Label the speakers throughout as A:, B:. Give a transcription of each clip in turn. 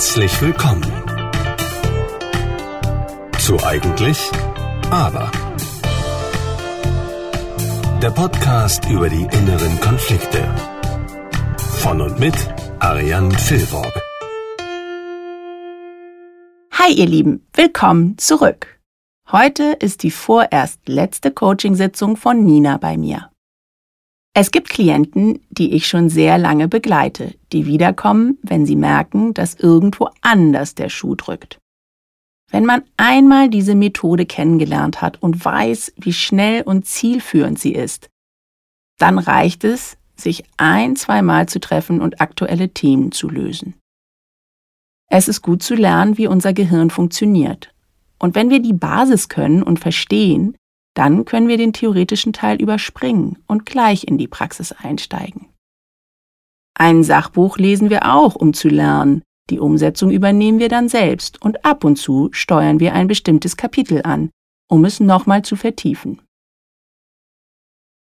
A: Herzlich willkommen zu Eigentlich Aber. Der Podcast über die inneren Konflikte. Von und mit Ariane Filborg.
B: Hi ihr Lieben, willkommen zurück. Heute ist die vorerst letzte Coachingsitzung von Nina bei mir. Es gibt Klienten, die ich schon sehr lange begleite, die wiederkommen, wenn sie merken, dass irgendwo anders der Schuh drückt. Wenn man einmal diese Methode kennengelernt hat und weiß, wie schnell und zielführend sie ist, dann reicht es, sich ein, zweimal zu treffen und aktuelle Themen zu lösen. Es ist gut zu lernen, wie unser Gehirn funktioniert. Und wenn wir die Basis können und verstehen, dann können wir den theoretischen Teil überspringen und gleich in die Praxis einsteigen. Ein Sachbuch lesen wir auch, um zu lernen. Die Umsetzung übernehmen wir dann selbst und ab und zu steuern wir ein bestimmtes Kapitel an, um es nochmal zu vertiefen.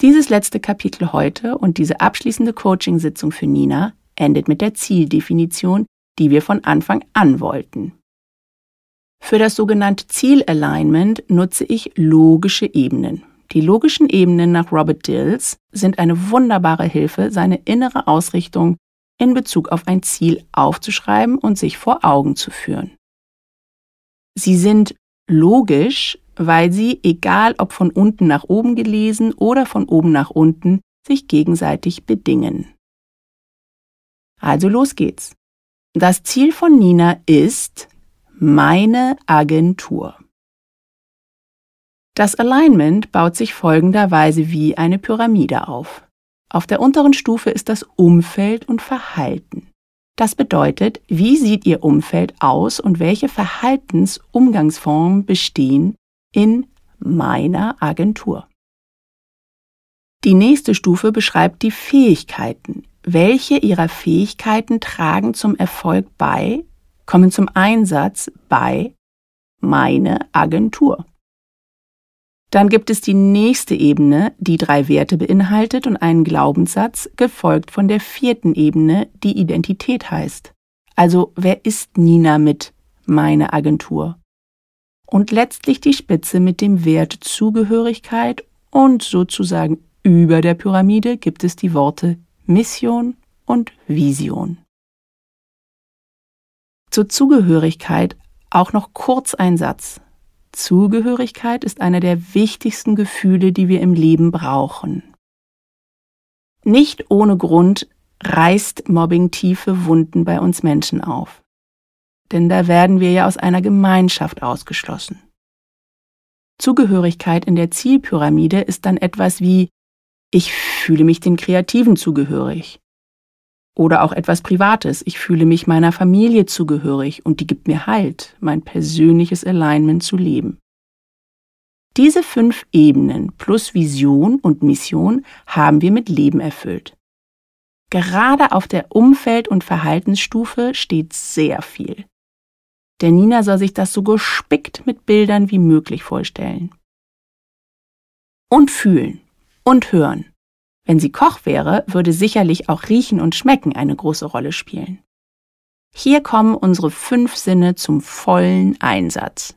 B: Dieses letzte Kapitel heute und diese abschließende Coaching-Sitzung für Nina endet mit der Zieldefinition, die wir von Anfang an wollten. Für das sogenannte Zielalignment nutze ich logische Ebenen. Die logischen Ebenen nach Robert Dills sind eine wunderbare Hilfe, seine innere Ausrichtung in Bezug auf ein Ziel aufzuschreiben und sich vor Augen zu führen. Sie sind logisch, weil sie, egal ob von unten nach oben gelesen oder von oben nach unten, sich gegenseitig bedingen. Also los geht's. Das Ziel von Nina ist, meine Agentur. Das Alignment baut sich folgenderweise wie eine Pyramide auf. Auf der unteren Stufe ist das Umfeld und Verhalten. Das bedeutet, wie sieht Ihr Umfeld aus und welche Verhaltensumgangsformen bestehen in meiner Agentur. Die nächste Stufe beschreibt die Fähigkeiten. Welche Ihrer Fähigkeiten tragen zum Erfolg bei kommen zum Einsatz bei meine Agentur. Dann gibt es die nächste Ebene, die drei Werte beinhaltet und einen Glaubenssatz, gefolgt von der vierten Ebene, die Identität heißt. Also wer ist Nina mit meine Agentur? Und letztlich die Spitze mit dem Wert Zugehörigkeit und sozusagen über der Pyramide gibt es die Worte Mission und Vision. Zur Zugehörigkeit auch noch kurz ein Satz. Zugehörigkeit ist einer der wichtigsten Gefühle, die wir im Leben brauchen. Nicht ohne Grund reißt Mobbing tiefe Wunden bei uns Menschen auf. Denn da werden wir ja aus einer Gemeinschaft ausgeschlossen. Zugehörigkeit in der Zielpyramide ist dann etwas wie ich fühle mich den Kreativen zugehörig. Oder auch etwas Privates. Ich fühle mich meiner Familie zugehörig und die gibt mir Halt, mein persönliches Alignment zu leben. Diese fünf Ebenen plus Vision und Mission haben wir mit Leben erfüllt. Gerade auf der Umfeld- und Verhaltensstufe steht sehr viel. Der Nina soll sich das so gespickt mit Bildern wie möglich vorstellen. Und fühlen und hören. Wenn sie Koch wäre, würde sicherlich auch Riechen und Schmecken eine große Rolle spielen. Hier kommen unsere fünf Sinne zum vollen Einsatz.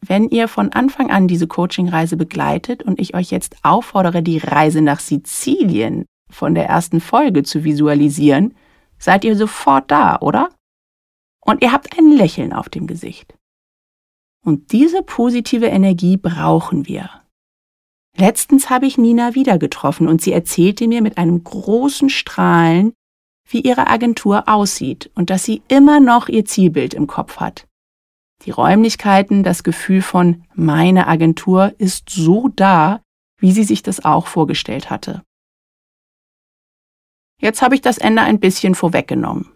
B: Wenn ihr von Anfang an diese Coachingreise begleitet und ich euch jetzt auffordere, die Reise nach Sizilien von der ersten Folge zu visualisieren, seid ihr sofort da, oder? Und ihr habt ein Lächeln auf dem Gesicht. Und diese positive Energie brauchen wir. Letztens habe ich Nina wieder getroffen und sie erzählte mir mit einem großen Strahlen, wie ihre Agentur aussieht und dass sie immer noch ihr Zielbild im Kopf hat. Die Räumlichkeiten, das Gefühl von meine Agentur ist so da, wie sie sich das auch vorgestellt hatte. Jetzt habe ich das Ende ein bisschen vorweggenommen,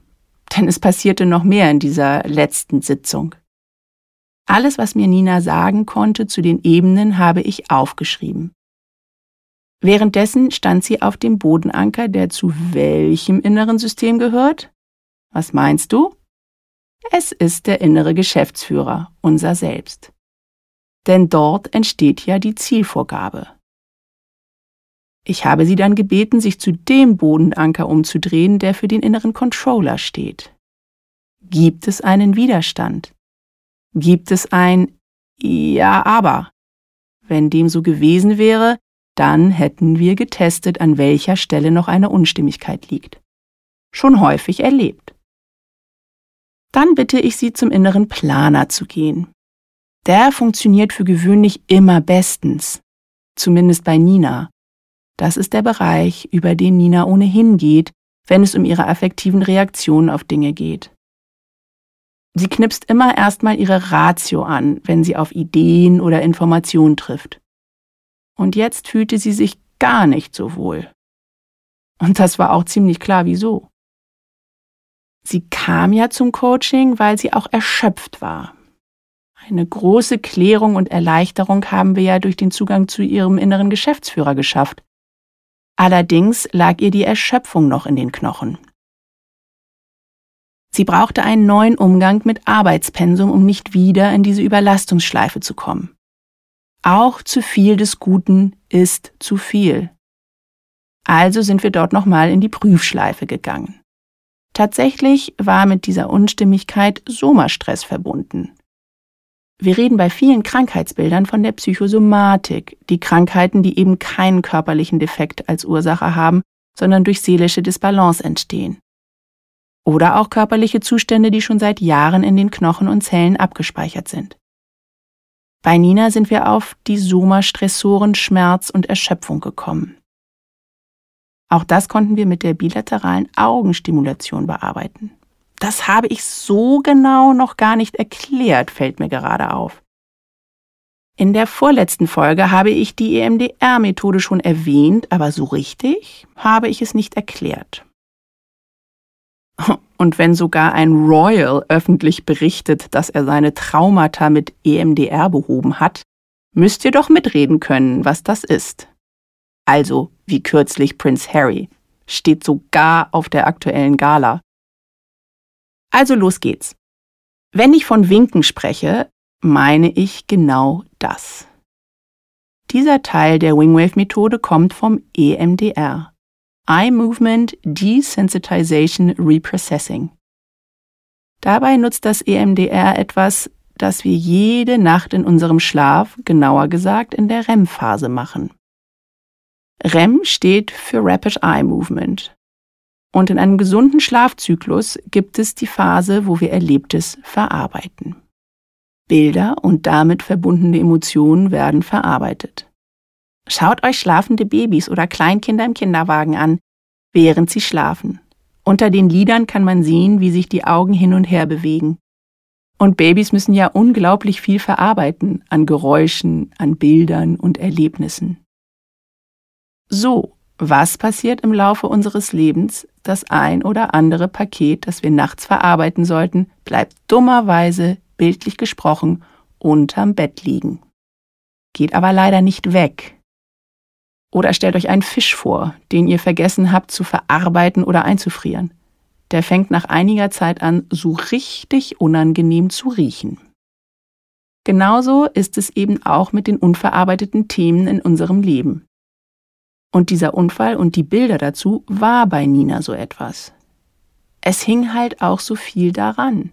B: denn es passierte noch mehr in dieser letzten Sitzung. Alles, was mir Nina sagen konnte zu den Ebenen, habe ich aufgeschrieben. Währenddessen stand sie auf dem Bodenanker, der zu welchem inneren System gehört? Was meinst du? Es ist der innere Geschäftsführer, unser Selbst. Denn dort entsteht ja die Zielvorgabe. Ich habe sie dann gebeten, sich zu dem Bodenanker umzudrehen, der für den inneren Controller steht. Gibt es einen Widerstand? Gibt es ein Ja, aber? Wenn dem so gewesen wäre, dann hätten wir getestet, an welcher Stelle noch eine Unstimmigkeit liegt. Schon häufig erlebt. Dann bitte ich Sie zum inneren Planer zu gehen. Der funktioniert für gewöhnlich immer bestens, zumindest bei Nina. Das ist der Bereich, über den Nina ohnehin geht, wenn es um ihre affektiven Reaktionen auf Dinge geht. Sie knipst immer erstmal ihre Ratio an, wenn sie auf Ideen oder Informationen trifft. Und jetzt fühlte sie sich gar nicht so wohl. Und das war auch ziemlich klar, wieso. Sie kam ja zum Coaching, weil sie auch erschöpft war. Eine große Klärung und Erleichterung haben wir ja durch den Zugang zu ihrem inneren Geschäftsführer geschafft. Allerdings lag ihr die Erschöpfung noch in den Knochen. Sie brauchte einen neuen Umgang mit Arbeitspensum, um nicht wieder in diese Überlastungsschleife zu kommen. Auch zu viel des Guten ist zu viel. Also sind wir dort nochmal in die Prüfschleife gegangen. Tatsächlich war mit dieser Unstimmigkeit Somastress verbunden. Wir reden bei vielen Krankheitsbildern von der Psychosomatik, die Krankheiten, die eben keinen körperlichen Defekt als Ursache haben, sondern durch seelische Disbalance entstehen. Oder auch körperliche Zustände, die schon seit Jahren in den Knochen und Zellen abgespeichert sind. Bei Nina sind wir auf die Soma-Stressoren Schmerz und Erschöpfung gekommen. Auch das konnten wir mit der bilateralen Augenstimulation bearbeiten. Das habe ich so genau noch gar nicht erklärt, fällt mir gerade auf. In der vorletzten Folge habe ich die EMDR-Methode schon erwähnt, aber so richtig habe ich es nicht erklärt. Und wenn sogar ein Royal öffentlich berichtet, dass er seine Traumata mit EMDR behoben hat, müsst ihr doch mitreden können, was das ist. Also, wie kürzlich Prince Harry, steht sogar auf der aktuellen Gala. Also los geht's. Wenn ich von Winken spreche, meine ich genau das. Dieser Teil der Wingwave-Methode kommt vom EMDR. Eye Movement Desensitization Reprocessing. Dabei nutzt das EMDR etwas, das wir jede Nacht in unserem Schlaf, genauer gesagt in der REM-Phase machen. REM steht für Rapid Eye Movement und in einem gesunden Schlafzyklus gibt es die Phase, wo wir Erlebtes verarbeiten. Bilder und damit verbundene Emotionen werden verarbeitet. Schaut euch schlafende Babys oder Kleinkinder im Kinderwagen an, während sie schlafen. Unter den Lidern kann man sehen, wie sich die Augen hin und her bewegen. Und Babys müssen ja unglaublich viel verarbeiten an Geräuschen, an Bildern und Erlebnissen. So was passiert im Laufe unseres Lebens? Das ein oder andere Paket, das wir nachts verarbeiten sollten, bleibt dummerweise, bildlich gesprochen, unterm Bett liegen. Geht aber leider nicht weg. Oder stellt euch einen Fisch vor, den ihr vergessen habt zu verarbeiten oder einzufrieren. Der fängt nach einiger Zeit an, so richtig unangenehm zu riechen. Genauso ist es eben auch mit den unverarbeiteten Themen in unserem Leben. Und dieser Unfall und die Bilder dazu war bei Nina so etwas. Es hing halt auch so viel daran.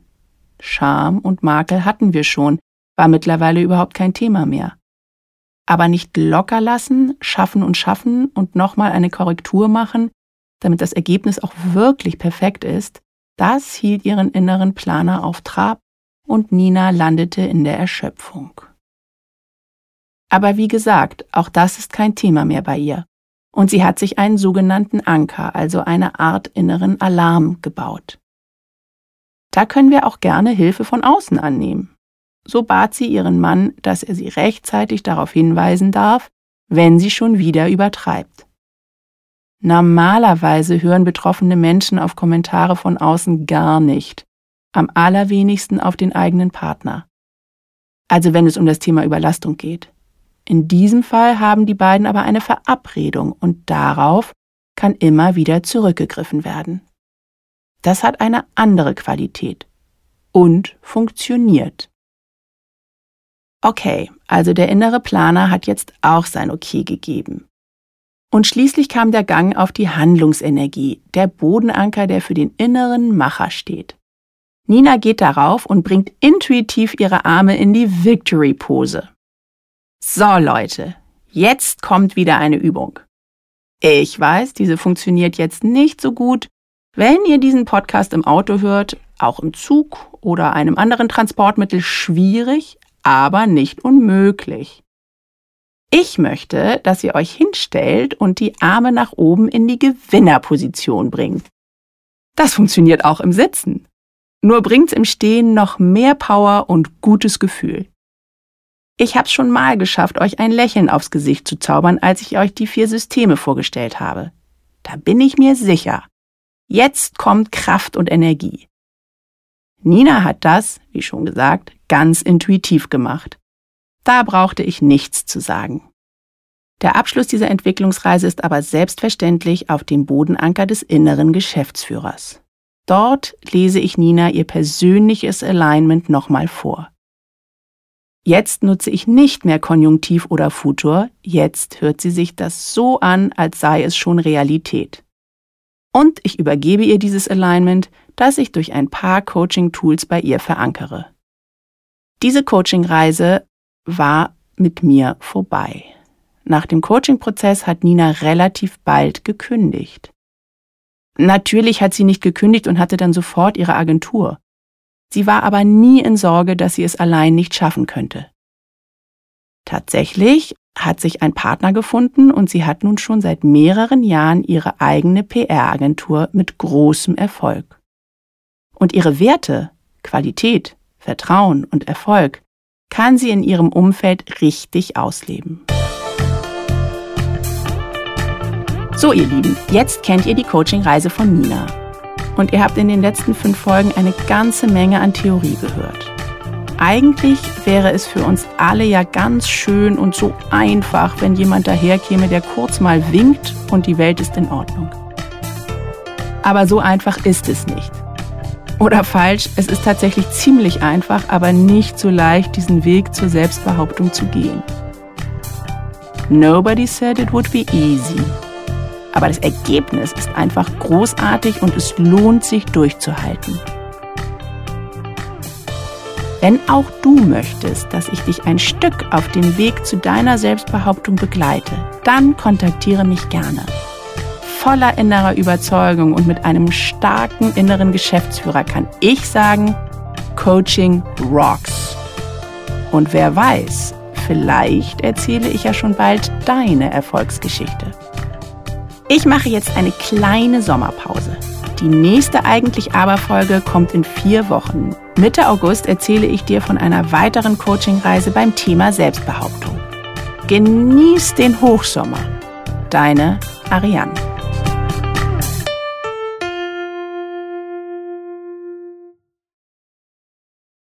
B: Scham und Makel hatten wir schon, war mittlerweile überhaupt kein Thema mehr. Aber nicht locker lassen, schaffen und schaffen und nochmal eine Korrektur machen, damit das Ergebnis auch wirklich perfekt ist, das hielt ihren inneren Planer auf Trab und Nina landete in der Erschöpfung. Aber wie gesagt, auch das ist kein Thema mehr bei ihr und sie hat sich einen sogenannten Anker, also eine Art inneren Alarm gebaut. Da können wir auch gerne Hilfe von außen annehmen. So bat sie ihren Mann, dass er sie rechtzeitig darauf hinweisen darf, wenn sie schon wieder übertreibt. Normalerweise hören betroffene Menschen auf Kommentare von außen gar nicht, am allerwenigsten auf den eigenen Partner. Also wenn es um das Thema Überlastung geht. In diesem Fall haben die beiden aber eine Verabredung und darauf kann immer wieder zurückgegriffen werden. Das hat eine andere Qualität und funktioniert. Okay, also der innere Planer hat jetzt auch sein Okay gegeben. Und schließlich kam der Gang auf die Handlungsenergie, der Bodenanker, der für den inneren Macher steht. Nina geht darauf und bringt intuitiv ihre Arme in die Victory-Pose. So Leute, jetzt kommt wieder eine Übung. Ich weiß, diese funktioniert jetzt nicht so gut, wenn ihr diesen Podcast im Auto hört, auch im Zug oder einem anderen Transportmittel schwierig, aber nicht unmöglich. Ich möchte, dass ihr euch hinstellt und die Arme nach oben in die Gewinnerposition bringt. Das funktioniert auch im Sitzen. Nur bringt's im Stehen noch mehr Power und gutes Gefühl. Ich hab's schon mal geschafft, euch ein Lächeln aufs Gesicht zu zaubern, als ich euch die vier Systeme vorgestellt habe. Da bin ich mir sicher. Jetzt kommt Kraft und Energie. Nina hat das, wie schon gesagt, ganz intuitiv gemacht. Da brauchte ich nichts zu sagen. Der Abschluss dieser Entwicklungsreise ist aber selbstverständlich auf dem Bodenanker des inneren Geschäftsführers. Dort lese ich Nina ihr persönliches Alignment nochmal vor. Jetzt nutze ich nicht mehr Konjunktiv oder Futur, jetzt hört sie sich das so an, als sei es schon Realität. Und ich übergebe ihr dieses Alignment, das ich durch ein paar Coaching-Tools bei ihr verankere. Diese Coaching-Reise war mit mir vorbei. Nach dem Coaching-Prozess hat Nina relativ bald gekündigt. Natürlich hat sie nicht gekündigt und hatte dann sofort ihre Agentur. Sie war aber nie in Sorge, dass sie es allein nicht schaffen könnte. Tatsächlich hat sich ein Partner gefunden und sie hat nun schon seit mehreren Jahren ihre eigene PR-Agentur mit großem Erfolg. Und ihre Werte, Qualität, Vertrauen und Erfolg kann sie in ihrem Umfeld richtig ausleben. So, ihr Lieben, jetzt kennt ihr die Coaching-Reise von Nina. Und ihr habt in den letzten fünf Folgen eine ganze Menge an Theorie gehört. Eigentlich wäre es für uns alle ja ganz schön und so einfach, wenn jemand daherkäme, der kurz mal winkt und die Welt ist in Ordnung. Aber so einfach ist es nicht. Oder falsch, es ist tatsächlich ziemlich einfach, aber nicht so leicht, diesen Weg zur Selbstbehauptung zu gehen. Nobody said it would be easy. Aber das Ergebnis ist einfach großartig und es lohnt sich durchzuhalten. Wenn auch du möchtest, dass ich dich ein Stück auf dem Weg zu deiner Selbstbehauptung begleite, dann kontaktiere mich gerne. Voller innerer Überzeugung und mit einem starken inneren Geschäftsführer kann ich sagen, Coaching rocks. Und wer weiß, vielleicht erzähle ich ja schon bald deine Erfolgsgeschichte. Ich mache jetzt eine kleine Sommerpause. Die nächste eigentlich Aber-Folge kommt in vier Wochen. Mitte August erzähle ich dir von einer weiteren Coachingreise beim Thema Selbstbehauptung. Genieß den Hochsommer. Deine Ariane.